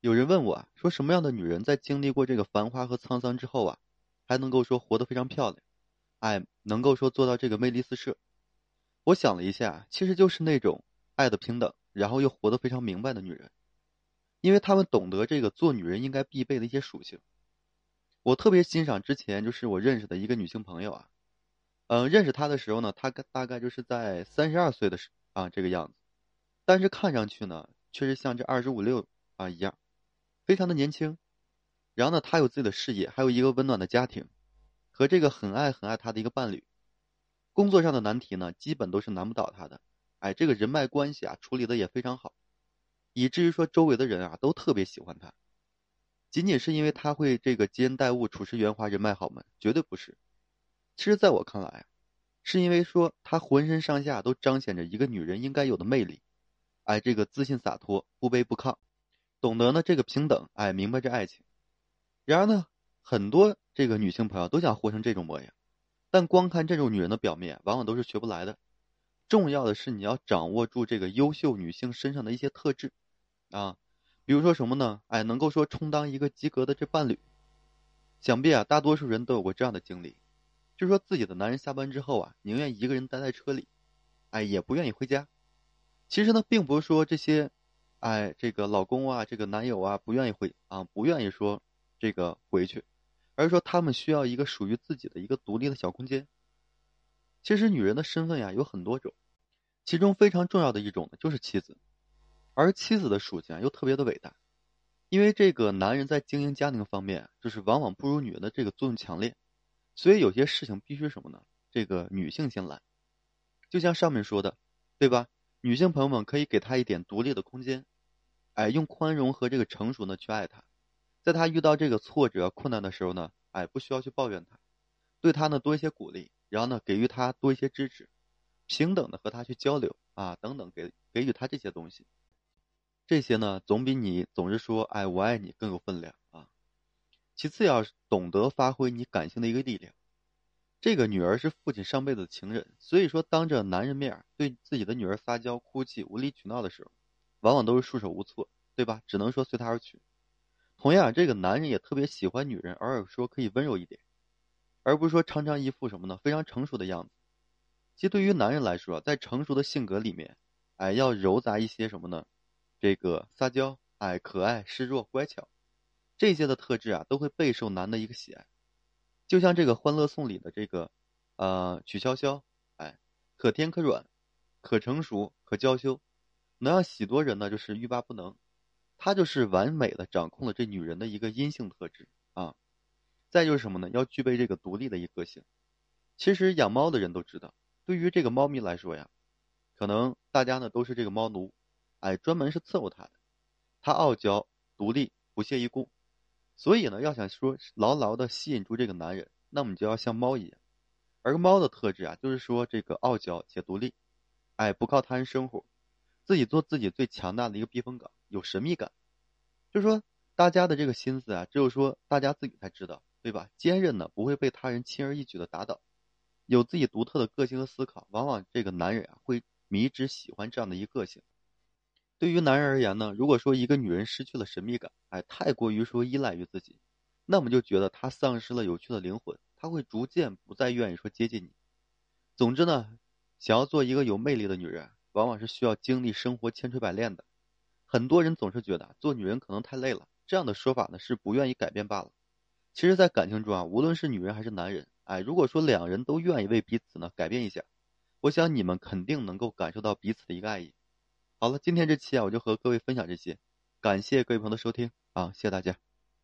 有人问我，说什么样的女人在经历过这个繁华和沧桑之后啊，还能够说活得非常漂亮，哎，能够说做到这个魅力四射？我想了一下，其实就是那种爱的平等，然后又活得非常明白的女人，因为她们懂得这个做女人应该必备的一些属性。我特别欣赏之前就是我认识的一个女性朋友啊，嗯，认识她的时候呢，她大概就是在三十二岁的时啊这个样子，但是看上去呢，确实像这二十五六啊一样。非常的年轻，然后呢，他有自己的事业，还有一个温暖的家庭，和这个很爱很爱他的一个伴侣。工作上的难题呢，基本都是难不倒他的。哎，这个人脉关系啊，处理的也非常好，以至于说周围的人啊都特别喜欢他。仅仅是因为他会这个接人待物、处事圆滑、人脉好吗？绝对不是。其实，在我看来啊，是因为说他浑身上下都彰显着一个女人应该有的魅力。哎，这个自信洒脱，不卑不亢。懂得呢这个平等，哎，明白这爱情。然而呢，很多这个女性朋友都想活成这种模样，但光看这种女人的表面，往往都是学不来的。重要的是你要掌握住这个优秀女性身上的一些特质，啊，比如说什么呢？哎，能够说充当一个及格的这伴侣。想必啊，大多数人都有过这样的经历，就说自己的男人下班之后啊，宁愿一个人待在车里，哎，也不愿意回家。其实呢，并不是说这些。哎，这个老公啊，这个男友啊，不愿意回啊，不愿意说这个回去，而是说他们需要一个属于自己的一个独立的小空间。其实女人的身份呀有很多种，其中非常重要的一种呢就是妻子，而妻子的属性又特别的伟大，因为这个男人在经营家庭方面就是往往不如女人的这个作用强烈，所以有些事情必须什么呢？这个女性先来，就像上面说的，对吧？女性朋友们可以给他一点独立的空间。哎，用宽容和这个成熟呢去爱他，在他遇到这个挫折困难的时候呢，哎，不需要去抱怨他，对他呢多一些鼓励，然后呢给予他多一些支持，平等的和他去交流啊，等等，给给予他这些东西，这些呢总比你总是说哎我爱你更有分量啊。其次要懂得发挥你感性的一个力量，这个女儿是父亲上辈子的情人，所以说当着男人面对自己的女儿撒娇、哭泣、无理取闹的时候。往往都是束手无措，对吧？只能说随他而去。同样，这个男人也特别喜欢女人，偶尔说可以温柔一点，而不是说常常一副什么呢？非常成熟的样子。其实对于男人来说，在成熟的性格里面，哎，要糅杂一些什么呢？这个撒娇、哎，可爱、示弱、乖巧，这些的特质啊，都会备受男的一个喜爱。就像这个《欢乐颂》里的这个，呃，曲筱绡，哎，可甜可软，可成熟可娇羞。能让许多人呢，就是欲罢不能。他就是完美的掌控了这女人的一个阴性特质啊。再就是什么呢？要具备这个独立的一个性。其实养猫的人都知道，对于这个猫咪来说呀，可能大家呢都是这个猫奴，哎，专门是伺候它的。它傲娇、独立、不屑一顾，所以呢，要想说牢牢的吸引住这个男人，那么就要像猫一样。而猫的特质啊，就是说这个傲娇且独立，哎，不靠他人生活。自己做自己最强大的一个避风港，有神秘感。就是说，大家的这个心思啊，只有说大家自己才知道，对吧？坚韧呢，不会被他人轻而易举的打倒，有自己独特的个性和思考。往往这个男人啊，会迷之喜欢这样的一个性。对于男人而言呢，如果说一个女人失去了神秘感，哎，太过于说依赖于自己，那么就觉得她丧失了有趣的灵魂，她会逐渐不再愿意说接近你。总之呢，想要做一个有魅力的女人。往往是需要经历生活千锤百炼的，很多人总是觉得做女人可能太累了，这样的说法呢是不愿意改变罢了。其实，在感情中啊，无论是女人还是男人，哎，如果说两人都愿意为彼此呢改变一下，我想你们肯定能够感受到彼此的一个爱意。好了，今天这期啊，我就和各位分享这些，感谢各位朋友的收听啊，谢谢大家。